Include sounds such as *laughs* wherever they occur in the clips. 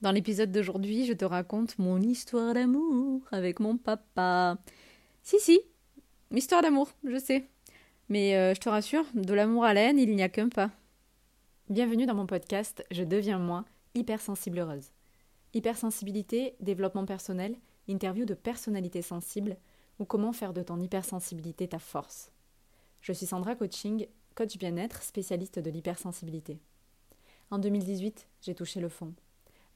Dans l'épisode d'aujourd'hui, je te raconte mon histoire d'amour avec mon papa. Si, si, histoire d'amour, je sais. Mais euh, je te rassure, de l'amour à la haine, il n'y a qu'un pas. Bienvenue dans mon podcast Je deviens moi, hypersensible heureuse. Hypersensibilité, développement personnel, interview de personnalités sensibles ou comment faire de ton hypersensibilité ta force. Je suis Sandra Coaching, coach bien-être, spécialiste de l'hypersensibilité. En 2018, j'ai touché le fond.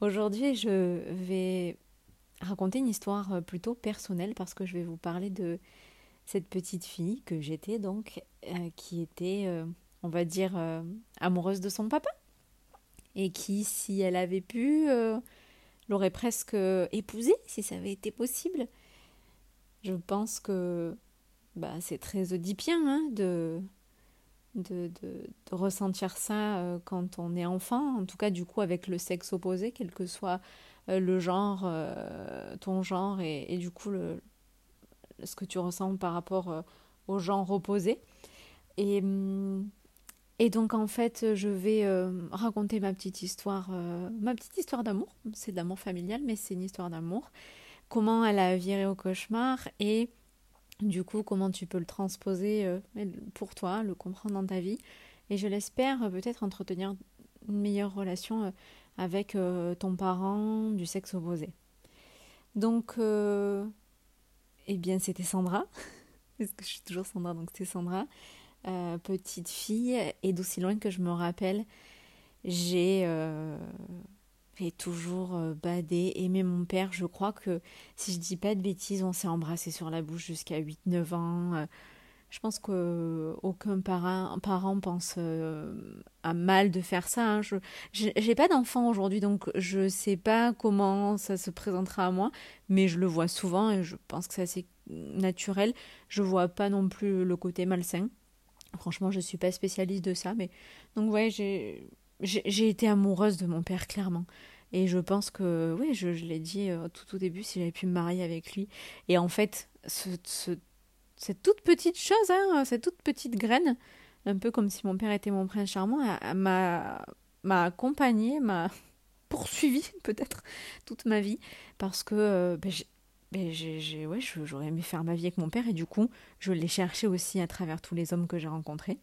Aujourd'hui, je vais raconter une histoire plutôt personnelle parce que je vais vous parler de cette petite fille que j'étais donc, euh, qui était, euh, on va dire, euh, amoureuse de son papa. Et qui, si elle avait pu, l'aurait presque épousé, si ça avait été possible. Je pense que bah, c'est très oedipien hein, de, de, ressentir ça euh, quand on est enfant, en tout cas du coup avec le sexe opposé, quel que soit euh, le genre, euh, ton genre et, du coup le, ce que tu ressens par rapport au genre opposé. Et, et donc en fait je vais raconter ma petite histoire, ma petite histoire d'amour, c'est d'amour familial mais c'est une histoire d'amour, comment elle a viré au cauchemar et du coup, comment tu peux le transposer euh, pour toi, le comprendre dans ta vie. Et je l'espère euh, peut-être entretenir une meilleure relation euh, avec ton parent du sexe opposé. Donc, eh bien, c'était Sandra. *laughs* Parce que je suis toujours Sandra, donc c'était Sandra. petite fille, et d'aussi loin que je me rappelle, j'ai toujours euh, badé, aimé mon père. Je crois que, si je dis pas de bêtises, on s'est embrassé sur la bouche jusqu'à 8-9 ans. Euh. Je pense qu'aucun parent, parent pense euh, à mal de faire ça. Hein. Je j'ai pas d'enfant aujourd'hui, donc je sais pas comment ça se présentera à moi, mais je le vois souvent et je pense que c'est naturel. Je vois pas non plus le côté malsain. Franchement, je suis pas spécialiste de ça, mais donc ouais, j'ai j'ai été amoureuse de mon père, clairement. Et je pense que, oui, je, l'ai dit euh, tout au début, si j'avais pu me marier avec lui. Et en fait, ce, cette toute petite chose, hein, cette toute petite graine, un peu comme si mon père était mon prince charmant, m'a accompagné, m'a *laughs* poursuivi peut-être toute ma vie. Parce que euh, ben, ben, j'ai, ouais, j'aurais aimé faire ma vie avec mon père. Et du coup, je l'ai cherché aussi à travers tous les hommes que j'ai rencontrés.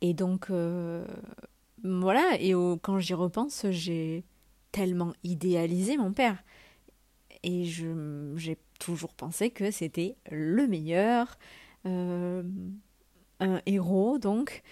Et donc, euh, voilà, et quand j'y repense, j'ai tellement idéalisé mon père. Et j'ai toujours pensé que c'était le meilleur, euh, un héros donc.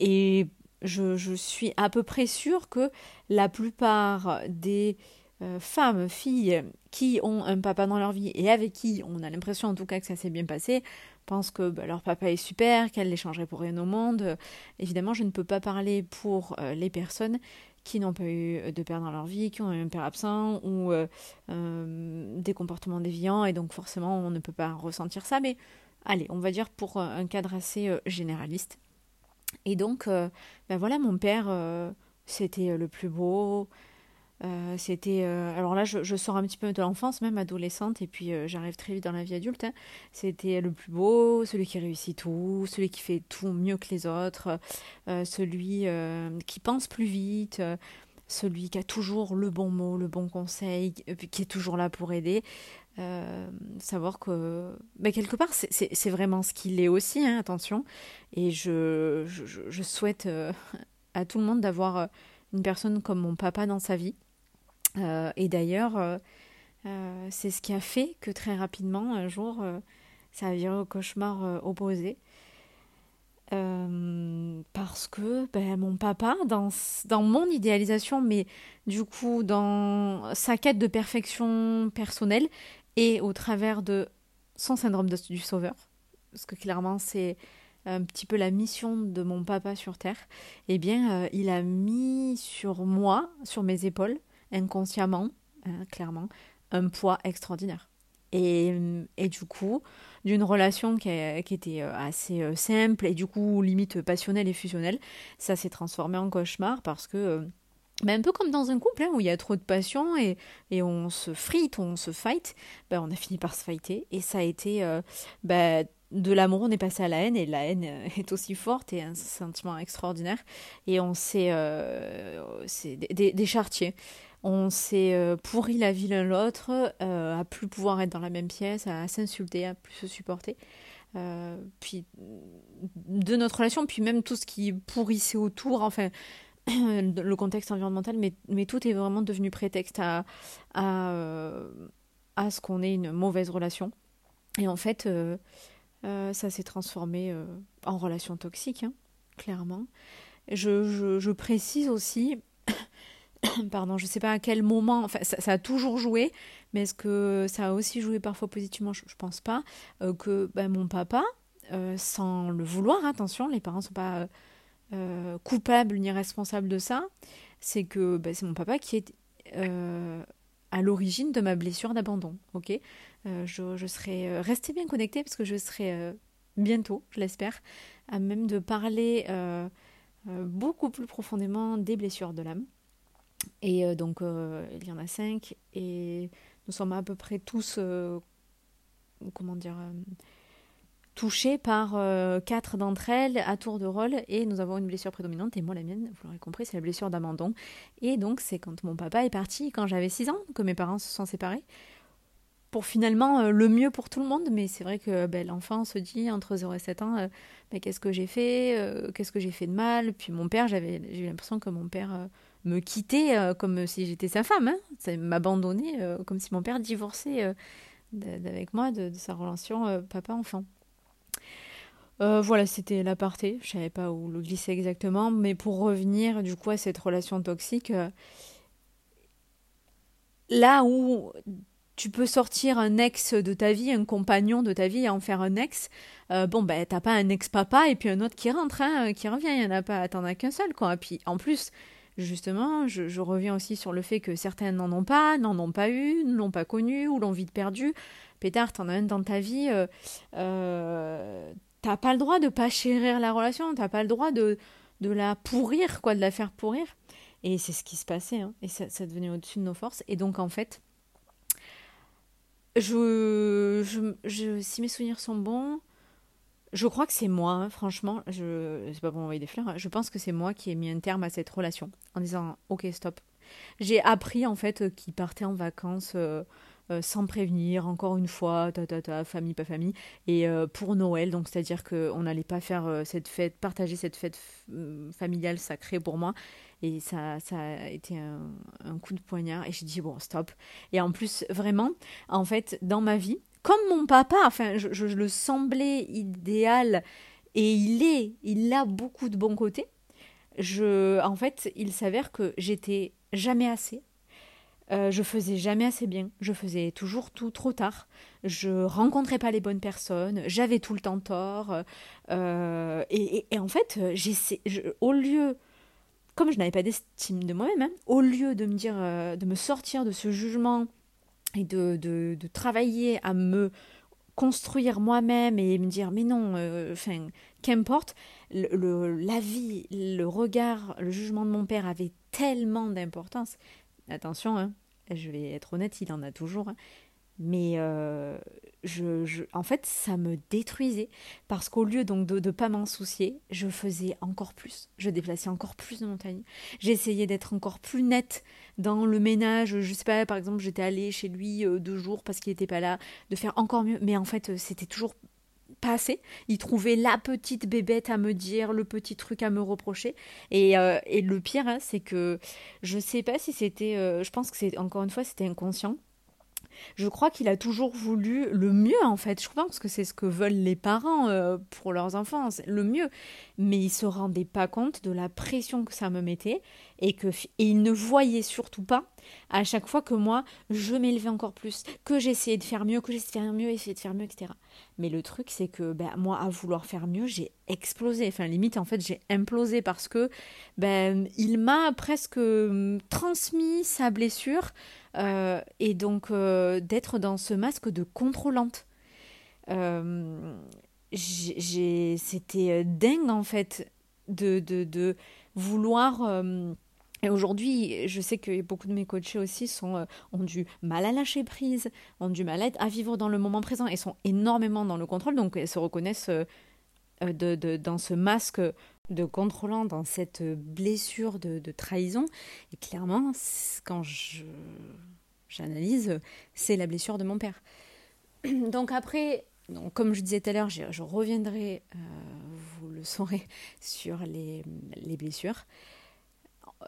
Et je, je, suis à peu près sûre que la plupart des euh, femmes, filles qui ont un papa dans leur vie et avec qui on a l'impression en tout cas que ça s'est bien passé, pensent que bah, leur papa est super, qu'elle les changerait pour rien au monde. évidemment, je ne peux pas parler pour euh, les personnes qui n'ont pas eu de père dans leur vie, qui ont eu un père absent ou euh, euh, des comportements déviants, et donc forcément on ne peut pas ressentir ça, mais allez, on va dire pour un cadre assez généraliste. Et donc, ben voilà, mon père, c'était le plus beau, euh, c'était euh, alors là je, sors un petit peu de l'enfance même adolescente et puis euh, j'arrive très vite dans la vie adulte hein. c'était le plus beau celui qui réussit tout celui qui fait tout mieux que les autres celui qui pense plus vite celui qui a toujours le bon mot le bon conseil qui est toujours là pour aider. Savoir que mais quelque part c'est vraiment ce qu'il est aussi hein, attention. Et je, je, je souhaite à tout le monde d'avoir une personne comme mon papa dans sa vie euh, et d'ailleurs, euh, euh, c'est ce qui a fait que très rapidement, un jour, ça a viré au cauchemar opposé. parce que ben, mon papa, dans, dans mon idéalisation, mais du coup dans sa quête de perfection personnelle et au travers de son syndrome du sauveur, parce que clairement c'est un petit peu la mission de mon papa sur Terre, eh bien, il a mis sur moi, sur mes épaules, inconsciemment, hein, clairement, un poids extraordinaire. Et, euh, et du coup, d'une relation qui, était euh, assez simple et du coup limite passionnelle et fusionnelle, ça s'est transformé en cauchemar parce que mais un peu comme dans un couple hein, où il y a trop de passion et, et on se frite, on se fight, ben, on a fini par se fighter et ça a été ben, de l'amour, on est passé à la haine et la haine euh, *laughs* est aussi forte et un sentiment extraordinaire. Et on s'est. Euh, c'est des, chartiers. On s'est euh, pourri la vie l'un l'autre, à plus pouvoir être dans la même pièce, à s'insulter, à plus se supporter. puis de notre relation, puis même tout ce qui pourrissait autour, enfin *clears throat* le contexte environnemental, mais, mais tout est vraiment devenu prétexte à, à, à ce qu'on ait une mauvaise relation. Et en fait, euh, ça s'est transformé euh, en relation toxique, hein, clairement. Je, je, précise aussi, *coughs* pardon, je ne sais pas à quel moment, enfin, ça, a toujours joué, mais est-ce que ça a aussi joué parfois positivement? Je ne pense pas. Euh, que ben, mon papa, sans le vouloir, attention, les parents ne sont pas coupables ni responsables de ça, c'est que ben, c'est mon papa qui est à l'origine de ma blessure d'abandon. ok? Euh, je, serai euh, restez bien connecté parce que je serai euh, bientôt, je l'espère, à même de parler beaucoup plus profondément des blessures de l'âme. Et donc, il y en a cinq, et nous sommes à peu près tous, comment dire, touchés par quatre d'entre elles à tour de rôle, et nous avons une blessure prédominante, et moi la mienne, vous l'aurez compris, c'est la blessure d'abandon. Et donc, c'est quand mon papa est parti, quand j'avais six ans, que mes parents se sont séparés pour finalement euh, le mieux pour tout le monde. Mais c'est vrai que ben, l'enfant se dit entre 0 et 7 ans, euh, ben, qu'est-ce que j'ai fait euh, Qu'est-ce que j'ai fait de mal? Puis mon père, j'avais j'ai eu l'impression que mon père me quittait comme si j'étais sa femme. Hein. m'abandonnait comme si mon père divorçait avec moi de, sa relation papa-enfant. voilà, c'était l'aparté. Je savais pas où le glisser exactement, mais pour revenir du coup à cette relation toxique, là où tu peux sortir un ex de ta vie, un compagnon de ta vie et en faire un ex. Euh, bon, ben, t'as pas un ex-papa et puis un autre qui rentre, hein, qui revient. Il y en a pas, t'en as qu'un seul, quoi. Et puis, en plus, justement, je, reviens aussi sur le fait que certains n'en ont pas, n'en ont pas eu, ne l'ont pas connu ou l'ont vite perdu. Pétard, t'en as un dans ta vie. Euh, euh, t'as pas le droit de pas chérir la relation. T'as pas le droit de, de la pourrir, quoi, de la faire pourrir. Et c'est ce qui se passait. Hein, et ça, ça devenait au-dessus de nos forces. Et donc, en fait, je, si mes souvenirs sont bons, je crois que c'est moi, hein, franchement. Je c'est pas pour envoyer des fleurs. Hein, je pense que c'est moi qui ai mis un terme à cette relation en disant ok stop. J'ai appris en fait qu'il partait en vacances euh, euh, sans prévenir, encore une fois, ta ta ta, famille pas famille, et euh, pour Noël. Donc c'est à dire qu'on n'allait pas faire cette fête, partager cette fête familiale sacrée pour moi. Et ça, ça a été un, coup de poignard. Et j'ai dit, bon, stop. Et en plus, vraiment, en fait, dans ma vie, comme mon papa, enfin, je, le semblais idéal, et il est, il a beaucoup de bons côtés. Je, en fait, il s'avère que j'étais jamais assez. Euh, je faisais jamais assez bien. Je faisais toujours tout trop tard. Je rencontrais pas les bonnes personnes. J'avais tout le temps tort. Euh, et, en fait, j'essaie, au lieu comme je n'avais pas d'estime de moi-même, hein, au lieu de me dire, euh, de me sortir de ce jugement et de, travailler à me construire moi-même et me dire mais non, enfin qu'importe, le, la vie, le regard, le jugement de mon père avait tellement d'importance. Attention, hein, je vais être honnête, il en a toujours. Hein, mais euh, je, en fait, ça me détruisait parce qu'au lieu donc de ne pas m'en soucier, je faisais encore plus. Je déplaçais encore plus de montagnes. J'essayais d'être encore plus nette dans le ménage. Je sais pas, par exemple, j'étais allée chez lui euh, deux jours parce qu'il n'était pas là, de faire encore mieux. Mais en fait, euh, c'était toujours pas assez. Il trouvait la petite bébête à me dire, le petit truc à me reprocher. Et, et le pire, hein, c'est que je sais pas si c'était. je pense que c'est encore une fois, c'était inconscient je crois qu'il a toujours voulu le mieux en fait. Je pense que c'est ce que veulent les parents euh, pour leurs enfants, le mieux. Mais il se rendait pas compte de la pression que ça me mettait et que et il ne voyait surtout pas à chaque fois que moi je m'élevais encore plus, que j'essayais de faire mieux, que j'essayais de faire mieux, essayer de faire mieux, etc. Mais le truc c'est que ben, moi à vouloir faire mieux j'ai explosé. Enfin limite en fait j'ai implosé parce que ben il m'a presque hum, transmis sa blessure euh, et donc euh, d'être dans ce masque de contrôlante. Euh, c'était dingue en fait de, de, de vouloir... et aujourd'hui, je sais que beaucoup de mes coachés aussi sont, ont du mal à lâcher prise, ont du mal à vivre dans le moment présent et sont énormément dans le contrôle, donc elles se reconnaissent de, dans ce masque de contrôlant, dans cette blessure de, trahison. Et clairement, quand j'analyse, c'est la blessure de mon père. *clears throat* Donc après, comme je disais tout à l'heure, je, reviendrai, euh, vous le saurez, sur les, blessures.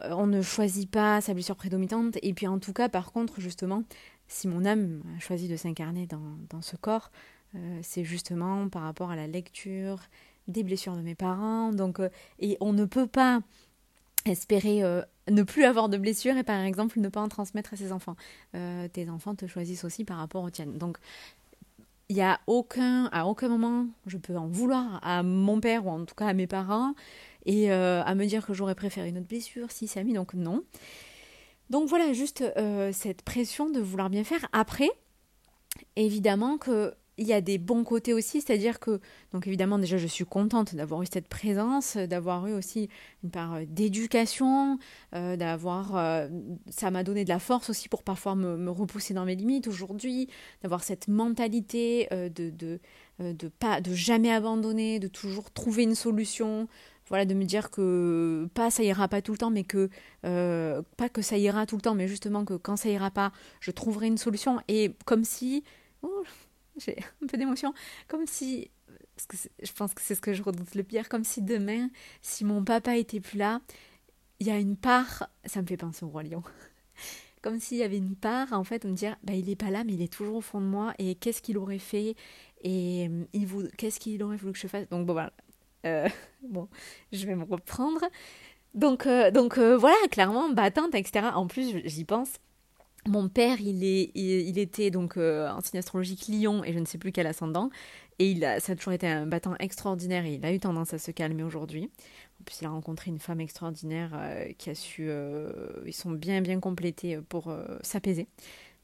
On ne choisit pas sa blessure prédominante. Et puis en tout cas, par contre, justement, si mon âme a choisi de s'incarner dans, ce corps, euh, c'est justement par rapport à la lecture des blessures de mes parents. Donc, euh, et on ne peut pas espérer euh, ne plus avoir de blessures et par exemple ne pas en transmettre à ses enfants. Tes enfants te choisissent aussi par rapport aux tiennes. Donc il n'y a aucun, à aucun moment je peux en vouloir à mon père ou en tout cas à mes parents et euh, à me dire que j'aurais préféré une autre blessure si ça a mis, donc non. Donc voilà, juste cette pression de vouloir bien faire. Après, évidemment que il y a des bons côtés aussi, c'est-à-dire que, donc évidemment, déjà, je suis contente d'avoir eu cette présence, d'avoir eu aussi une part euh, d'éducation, euh, d'avoir. Euh, ça m'a donné de la force aussi pour parfois me, repousser dans mes limites aujourd'hui, d'avoir cette mentalité de, de, de, pas, de jamais abandonner, de toujours trouver une solution. Voilà, de me dire que pas ça ira pas tout le temps, mais que pas que ça ira tout le temps, mais justement que quand ça ira pas, je trouverai une solution. Et comme si, oh, j'ai un peu d'émotion, comme si, parce que je pense que c'est ce que je redoute le pire, comme si demain, si mon papa était plus là, il y a une part, ça me fait penser au roi lion, *laughs* comme s'il y avait une part, en fait, de me dire, bah, il est pas là, mais il est toujours au fond de moi, et qu'est-ce qu'il aurait fait, et il qu'est-ce qu'il aurait voulu que je fasse, donc bon, voilà, euh, *laughs* bon, je vais me reprendre. Donc, euh, donc euh, voilà, clairement, battante, etc. En plus, j'y pense, mon père, il, est, il, était donc euh, en signe astrologique lion et je ne sais plus quel ascendant. Et il a, ça a toujours été un battant extraordinaire et il a eu tendance à se calmer aujourd'hui. En plus, il a rencontré une femme extraordinaire euh, qui a su. Euh, ils sont bien, bien complétés pour s'apaiser.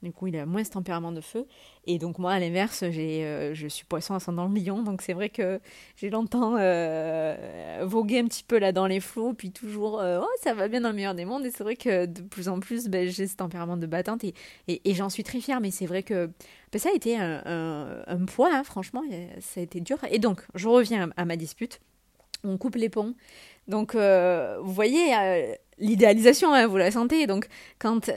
Du coup, il a moins ce tempérament de feu. Et donc, moi, à l'inverse, j'ai, euh, je suis poisson ascendant lion. Donc, c'est vrai que j'ai longtemps euh, vogué un petit peu là dans les flots. Puis toujours, euh, oh, ça va bien dans le meilleur des mondes. Et c'est vrai que de plus en plus, ben, j'ai ce tempérament de battante. Et, et, j'en suis très fière. Mais c'est vrai que ben, ça a été un, un, poids, hein, franchement. Ça a été dur. Et donc, je reviens à ma dispute. On coupe les ponts. Donc, vous voyez, l'idéalisation, hein, vous la sentez. Donc, quand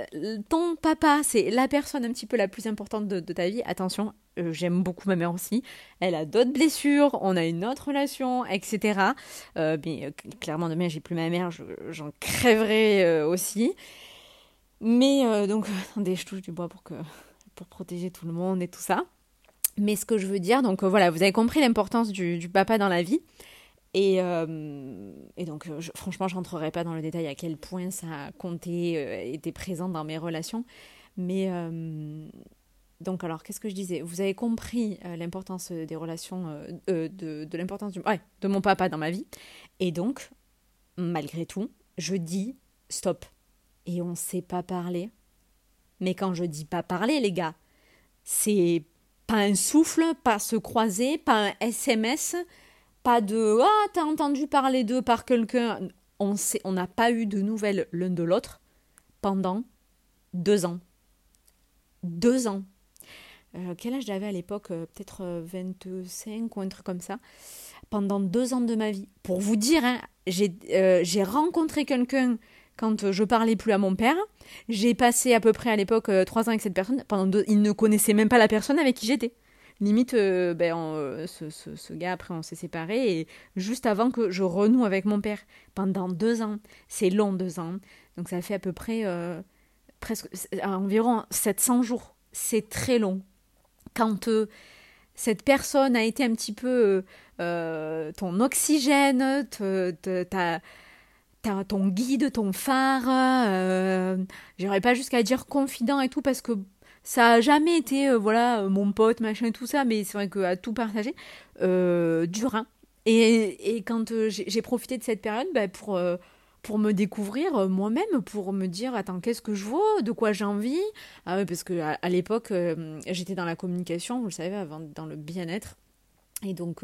ton papa, c'est la personne un petit peu la plus importante de, ta vie, attention, euh, j'aime beaucoup ma mère aussi. Elle a d'autres blessures, on a une autre relation, etc. Euh, mais euh, clairement, demain, j'ai plus ma mère, j'en crèverai aussi. Mais donc, attendez, je touche du bois pour, que, pour protéger tout le monde et tout ça. Mais ce que je veux dire, donc voilà, vous avez compris l'importance du, du papa dans la vie. Et, euh, et, donc, euh, franchement, je rentrerai pas dans le détail à quel point ça a compté, euh, était présent dans mes relations. Mais donc, alors, qu'est-ce que je disais? Vous avez compris l'importance des relations, de, l'importance de mon papa dans ma vie. Et donc, malgré tout, je dis stop. Et on ne sait pas parler. Mais quand je dis pas parler, les gars, c'est pas un souffle, pas se croiser, pas un SMS pas de Ah, t'as entendu parler d'eux par quelqu'un. On sait, on n'a pas eu de nouvelles l'un de l'autre pendant deux ans. Deux ans. Euh, quel âge j'avais à l'époque euh, Peut-être 25 euh, ou un truc comme ça. Pendant deux ans de ma vie. Pour vous dire, hein, j'ai rencontré quelqu'un quand je parlais plus à mon père. J'ai passé à peu près à l'époque trois ans avec cette personne. Pendant deux, il ne connaissait même pas la personne avec qui j'étais limite, euh, ben, euh, ce, ce, gars, après, on s'est séparés, et juste avant que je renoue avec mon père, pendant deux ans, c'est long, deux ans, donc ça fait à peu près, euh, presque, environ 700 jours. c'est très long. Quand cette personne a été un petit peu ton oxygène, ta, ton guide, ton phare, euh, j'irais pas jusqu'à dire confident et tout parce que ça a jamais été euh, voilà mon pote machin tout ça mais c'est vrai qu'à tout partager euh, dur hein. et, et, quand euh, j'ai profité de cette période bah, pour pour me découvrir moi-même pour me dire attends qu'est-ce que je vaux de quoi j'ai envie? Ah parce que à, l'époque j'étais dans la communication vous le savez avant dans le bien-être et donc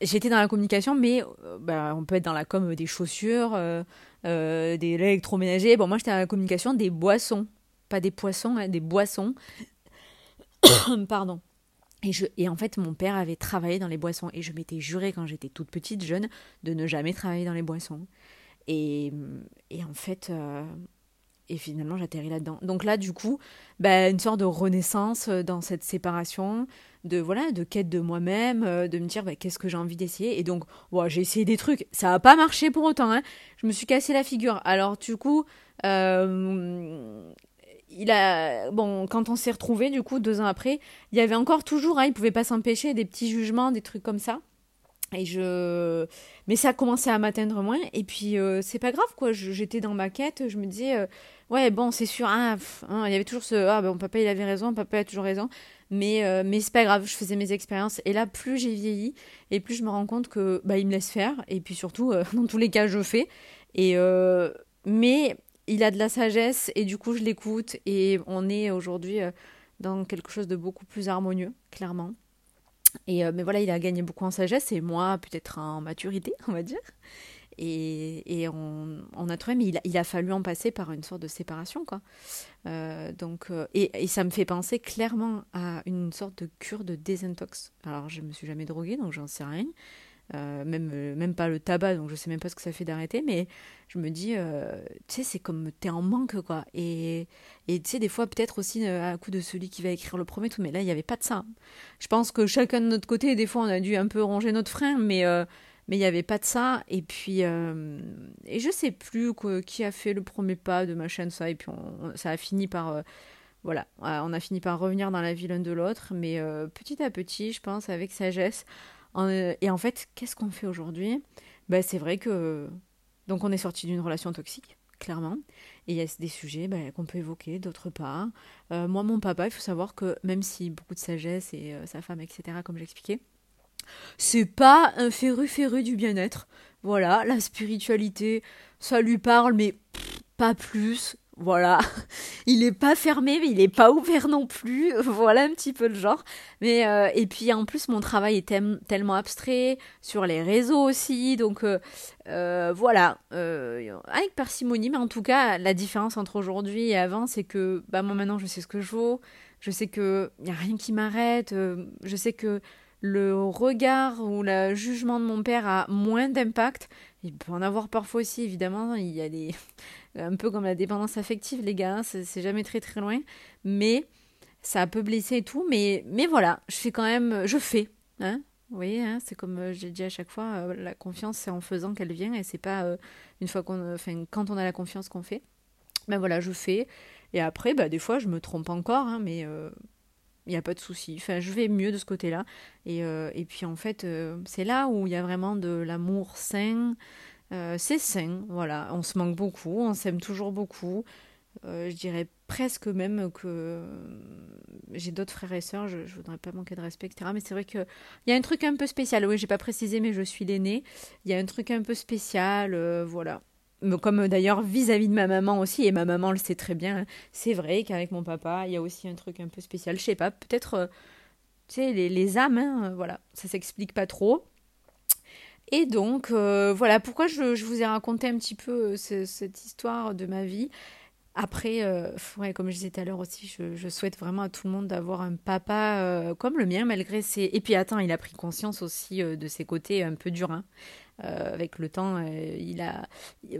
j'étais dans la communication, mais euh, bah, on peut être dans la com des chaussures, euh, euh, des électroménagers. Bon, moi, j'étais dans la communication des boissons. Pas des poissons, hein, des boissons. *coughs* Pardon. Et, je, en fait, mon père avait travaillé dans les boissons. Et je m'étais juré, quand j'étais toute petite, jeune, de ne jamais travailler dans les boissons. Et, et en fait, et finalement, j'atterris là-dedans. Donc là, du coup, bah, une sorte de renaissance dans cette séparation de voilà de quête de moi-même euh, de me dire bah, qu'est-ce que j'ai envie d'essayer et donc j'ai essayé des trucs ça n'a pas marché pour autant hein. je me suis cassé la figure alors du coup euh, il a bon quand on s'est retrouvé du coup deux ans après il y avait encore toujours hein, il pouvait pas s'empêcher des petits jugements des trucs comme ça et je mais ça a commencé à m'atteindre moins et puis euh, c'est pas grave quoi j'étais dans ma quête je me disais ouais bon c'est sûr hein, hein, il y avait toujours ce ah ben papa il avait raison papa a toujours raison mais, euh, mais c'est pas grave, je faisais mes expériences. Et là, plus j'ai vieilli, et plus je me rends compte que bah, il me laisse faire. Et puis surtout, euh, *laughs* dans tous les cas, je fais. Et, euh, mais il a de la sagesse, et du coup, je l'écoute. Et on est aujourd'hui dans quelque chose de beaucoup plus harmonieux, clairement. Et, mais voilà, il a gagné beaucoup en sagesse, et moi, peut-être en maturité, *laughs* on va dire. Et, et on, a trouvé, mais il a, fallu en passer par une sorte de séparation, quoi. Euh, donc, euh, et, et, ça me fait penser clairement à une sorte de cure de désintox. Alors, je me suis jamais droguée, donc j'en sais rien. Euh, même, même pas le tabac, donc je sais même pas ce que ça fait d'arrêter, mais je me dis, tu sais, c'est comme t'es en manque, quoi. Et tu sais, des fois, peut-être aussi à coup de celui qui va écrire le premier, tout, mais là, il n'y avait pas de ça. Je pense que chacun de notre côté, des fois, on a dû un peu ranger notre frein, mais mais il n'y avait pas de ça. Et puis, euh, et je sais plus qui a fait le premier pas de ma chaîne, ça. Et puis, ça a fini par. Euh, voilà, on a fini par revenir dans la vie l'un de l'autre, mais euh, petit à petit, je pense, avec sagesse. Et en fait, qu'est-ce qu'on fait aujourd'hui? Ben, C'est vrai que. Donc, on est sorti d'une relation toxique, clairement. Et il y a des sujets ben, qu'on peut évoquer, d'autre part. moi, mon papa, il faut savoir que même si beaucoup de sagesse et sa femme, etc., comme j'expliquais, c'est pas un féru féru du bien-être. Voilà, la spiritualité, ça lui parle, mais pas plus. Voilà, *laughs* il est pas fermé, mais il est pas ouvert non plus. *laughs* Voilà un petit peu le genre. Mais euh, et puis en plus, mon travail est tellement abstrait sur les réseaux aussi, donc euh, euh, voilà, avec parcimonie. Mais en tout cas, la différence entre aujourd'hui et avant, c'est que bah moi maintenant, je sais ce que je vaux. Je sais que y a rien qui m'arrête. je sais que le regard ou le jugement de mon père a moins d'impact. Il peut en avoir parfois aussi, évidemment. Il y a des. *laughs* un peu comme la dépendance affective, les gars, hein, c'est jamais très très loin. Mais ça peut blesser et tout. Mais, voilà, je fais quand même. Je fais. Hein vous voyez, hein, c'est comme euh, j'ai dit à chaque fois, euh, la confiance, c'est en faisant qu'elle vient et c'est pas euh, une fois qu'on. Enfin, quand on a la confiance qu'on fait. Ben voilà, je fais. Et après, bah, des fois, je me trompe encore, hein, mais il n'y a pas de souci. Enfin, je vais mieux de ce côté-là. Et, euh, et, puis en fait, euh, c'est là où il y a vraiment de l'amour sain. Euh, c'est sain, voilà. On se manque beaucoup, on s'aime toujours beaucoup. je dirais presque même que j'ai d'autres frères et sœurs, je, ne voudrais pas manquer de respect, etc. Mais c'est vrai qu'il y a un truc un peu spécial. Oui, j'ai pas précisé, mais je suis l'aîné. Il y a un truc un peu spécial, voilà comme d'ailleurs vis-à-vis de ma maman aussi, et ma maman le sait très bien, c'est vrai qu'avec mon papa, il y a aussi un truc un peu spécial, je sais pas, peut-être, euh, les, âmes, hein, voilà, ça s'explique pas trop. Et donc, euh, voilà pourquoi je, vous ai raconté un petit peu euh, cette histoire de ma vie. Après, comme je disais tout à l'heure aussi, je, souhaite vraiment à tout le monde d'avoir un papa comme le mien, malgré ses... Et puis attends, il a pris conscience aussi de ses côtés un peu durs. Euh, avec le temps, euh, il a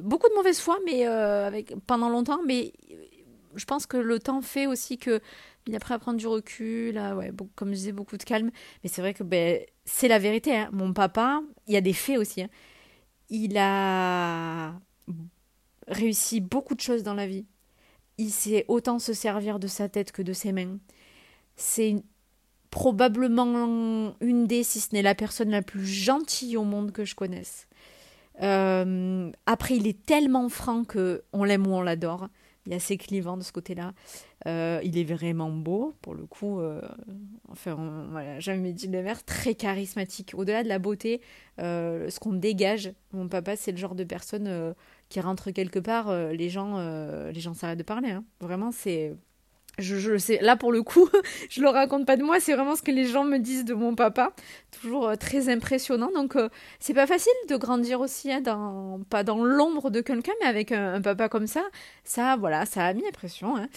beaucoup de mauvaise foi, mais euh, avec pendant longtemps. Mais je pense que le temps fait aussi que il a pris à prendre du recul, ouais, comme je disais, beaucoup de calme. Mais c'est vrai que ben, c'est la vérité. Hein. Mon papa, il y a des faits aussi. Hein. Il a réussi beaucoup de choses dans la vie. il sait autant se servir de sa tête que de ses mains. C'est probablement une des, si ce n'est la personne la plus gentille au monde que je connaisse. Euh, après, il est tellement franc que on l'aime ou on l'adore. Il est assez clivant de ce côté-là. Euh, il est vraiment beau, pour le coup. Euh, enfin, voilà, jamais dit le maire, très charismatique. Au-delà de la beauté, ce qu'on dégage, mon papa, c'est le genre de personne qui rentre quelque part, les gens, les gens s'arrêtent de parler. Hein. Vraiment, c'est je, je sais, là pour le coup, *laughs* je le raconte pas de moi, c'est vraiment ce que les gens me disent de mon papa. Toujours euh, très impressionnant. Donc, euh, c'est pas facile de grandir aussi, hein, dans, pas dans l'ombre de quelqu'un, mais avec un, papa comme ça. Ça, voilà, ça a mis l'impression. Hein.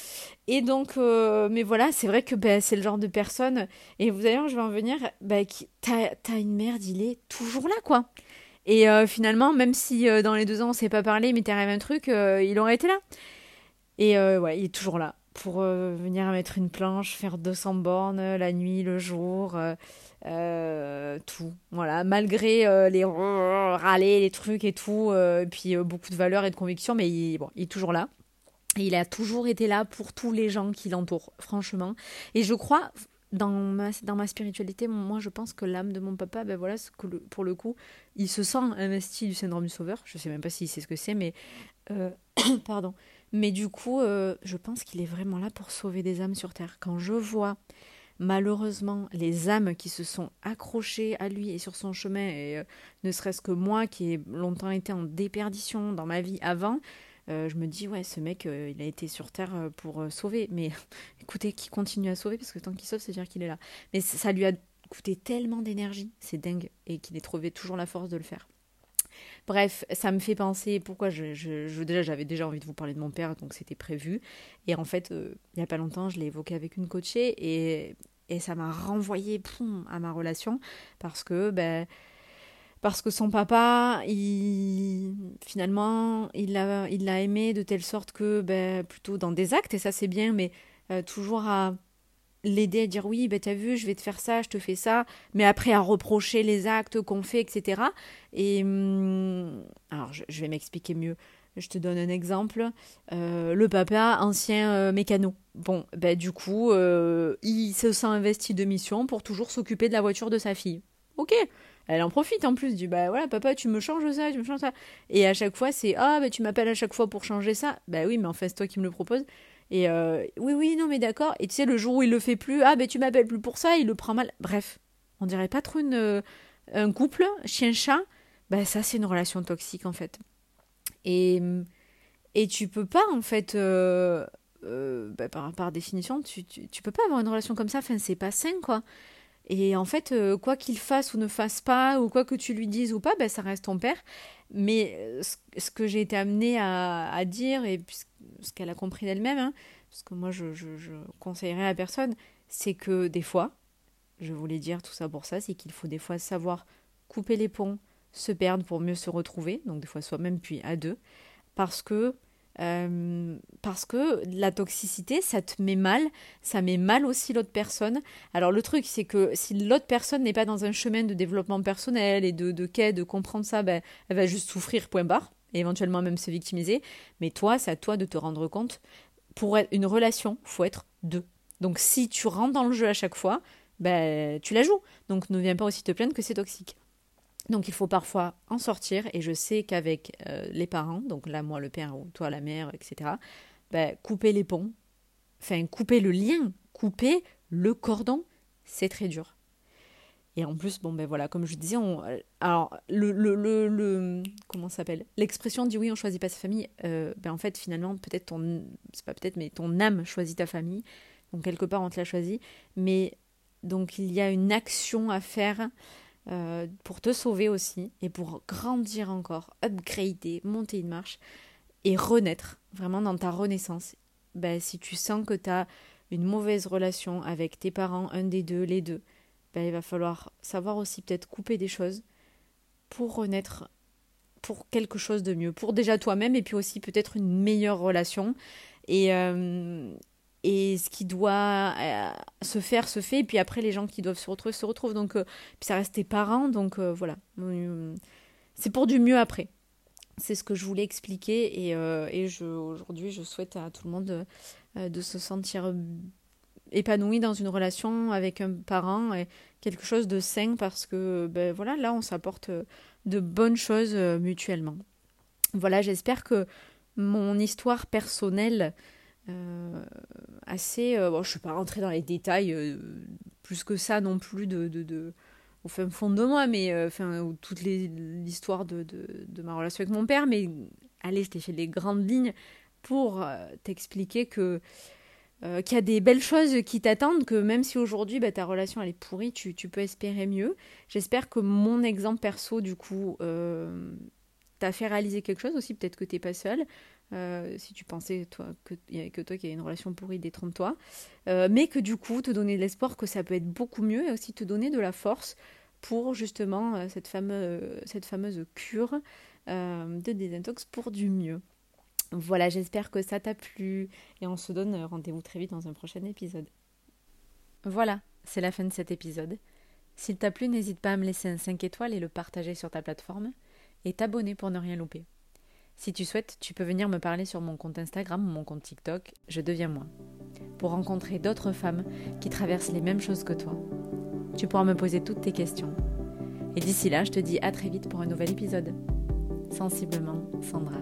Et donc, euh, mais voilà, c'est vrai que ben, c'est le genre de personne. Et vous allez, je vais en venir, ben, t'as une merde, il est toujours là, quoi. Et finalement, même si dans les deux ans on s'est pas parlé, mais t'arrive un truc, il aurait été là. Et ouais, il est toujours là pour euh, venir mettre une planche, faire 200 bornes euh, la nuit, le jour, euh, tout. Voilà, malgré les râler, les trucs et tout, et puis beaucoup de valeur et de conviction, mais il, bon, il est toujours là. Il a toujours été là pour tous les gens qui l'entourent, franchement. Et je crois, dans ma, dans ma spiritualité, moi je pense que l'âme de mon papa, ben voilà, pour le coup, il se sent investi du syndrome du sauveur. Je sais même pas s'il sait ce que c'est, mais. *coughs* pardon. Mais du coup, euh, je pense qu'il est vraiment là pour sauver des âmes sur Terre. Quand je vois malheureusement les âmes qui se sont accrochées à lui et sur son chemin, et euh, ne serait-ce que moi qui ai longtemps été en déperdition dans ma vie avant, euh, je me dis, ouais, ce mec, il a été sur Terre pour sauver. Mais *laughs* écoutez, qui continue à sauver, parce que tant qu'il sauve, c'est dire qu'il est là. Mais ça lui a coûté tellement d'énergie, c'est dingue, et qu'il ait trouvé toujours la force de le faire. Bref, ça me fait penser pourquoi je, déjà j'avais déjà envie de vous parler de mon père, donc c'était prévu. Et en fait, euh, il n'y a pas longtemps, je l'ai évoqué avec une coachée et, et ça m'a renvoyé à ma relation parce que ben parce que son papa, il, finalement, il l'a il aimé de telle sorte que ben, plutôt dans des actes et ça c'est bien, mais euh, toujours à l'aider à dire oui, ben t'as vu, je vais te faire ça, je te fais ça, mais après à reprocher les actes qu'on fait, etc. Et hum, alors je, vais m'expliquer mieux. Je te donne un exemple. Euh, le papa, ancien euh, mécano. Bon, ben du coup, euh, il se sent investi de mission pour toujours s'occuper de la voiture de sa fille. Ok, elle en profite en plus, du bah voilà, papa, tu me changes ça, tu me changes ça. Et à chaque fois, c'est ah, ben tu m'appelles à chaque fois pour changer ça. Bah oui, mais en fait, c'est toi qui me le proposes. Et euh, oui, oui, non, mais d'accord. Et tu sais, le jour où il le fait plus, ah, ben tu m'appelles plus pour ça, il le prend mal. Bref, on dirait pas trop une, euh, un couple, chien-chat. Ben ça, c'est une relation toxique, en fait. Et, et tu peux pas, en fait, euh, ben, par, définition, tu, tu, peux pas avoir une relation comme ça. Enfin, c'est pas sain, quoi. Et en fait, quoi qu'il fasse ou ne fasse pas, ou quoi que tu lui dises ou pas, ben, ça reste ton père. Mais ce, que j'ai été amenée à, dire, et ce qu'elle a compris d'elle-même, hein, parce que moi je, conseillerais à personne, c'est que des fois, je voulais dire tout ça pour ça, c'est qu'il faut des fois savoir couper les ponts, se perdre pour mieux se retrouver, donc des fois soi-même puis à deux, parce que euh, parce que la toxicité, ça te met mal, ça met mal aussi l'autre personne. Alors le truc, c'est que si l'autre personne n'est pas dans un chemin de développement personnel et de, de quai, de comprendre ça, ben, elle va juste souffrir, point barre éventuellement même se victimiser. Mais toi, c'est à toi de te rendre compte. Pour être une relation, faut être deux. Donc si tu rentres dans le jeu à chaque fois, ben, tu la joues. Donc ne viens pas aussi te plaindre que c'est toxique. Donc il faut parfois en sortir, et je sais qu'avec euh, les parents, donc là moi le père ou toi la mère, etc., ben, couper les ponts, enfin couper le lien, couper le cordon, c'est très dur. Et en plus, bon, ben voilà, comme je disais, alors, le, le, le, comment s'appelle? L'expression dit oui, on choisit pas sa famille, euh, ben en fait, finalement, peut-être ton, c'est pas peut-être, mais ton âme choisit ta famille. Donc, quelque part, on te l'a choisi. Mais, donc, il y a une action à faire euh, pour te sauver aussi et pour grandir encore, upgrader, monter une marche et renaître, vraiment dans ta renaissance. Ben, si tu sens que tu as une mauvaise relation avec tes parents, un des deux, les deux, ben, il va falloir savoir aussi peut-être couper des choses pour renaître pour quelque chose de mieux, pour déjà toi-même et puis aussi peut-être une meilleure relation. Et, euh, et ce qui doit euh, se faire se fait, et puis après les gens qui doivent se retrouver se retrouvent. Donc, euh, puis ça reste tes parents, donc voilà. C'est pour du mieux après. c'est ce que je voulais expliquer et, et aujourd'hui je souhaite à tout le monde de se sentir épanoui dans une relation avec un parent et quelque chose de sain parce que ben voilà là on s'apporte de bonnes choses mutuellement. Voilà, j'espère que mon histoire personnelle euh, assez. Euh, bon, je ne suis pas rentrer dans les détails euh, plus que ça non plus de, de, de au fin fond de moi, mais enfin, toute l'histoire de, de, ma relation avec mon père. Mais allez, je t'ai fait les grandes lignes pour t'expliquer que. Qu'il y a des belles choses qui t'attendent, que même si aujourd'hui bah, ta relation elle est pourrie, tu, peux espérer mieux. J'espère que mon exemple perso, du coup, t'a fait réaliser quelque chose aussi, peut-être que t'es pas seul. Euh, si tu pensais toi, que, que toi qui as une relation pourrie, détrompe-toi. Euh, mais que du coup, te donner de l'espoir que ça peut être beaucoup mieux et aussi te donner de la force pour justement euh, cette, fameuse, cette fameuse cure de désintox pour du mieux. Voilà, j'espère que ça t'a plu et on se donne rendez-vous très vite dans un prochain épisode. Voilà, c'est la fin de cet épisode. S'il t'a plu, n'hésite pas à me laisser un 5 étoiles et le partager sur ta plateforme et t'abonner pour ne rien louper. Si tu souhaites, tu peux venir me parler sur mon compte Instagram ou mon compte TikTok, je deviens moi, pour rencontrer d'autres femmes qui traversent les mêmes choses que toi. Tu pourras me poser toutes tes questions. Et d'ici là, je te dis à très vite pour un nouvel épisode. Sensiblement, Sandra.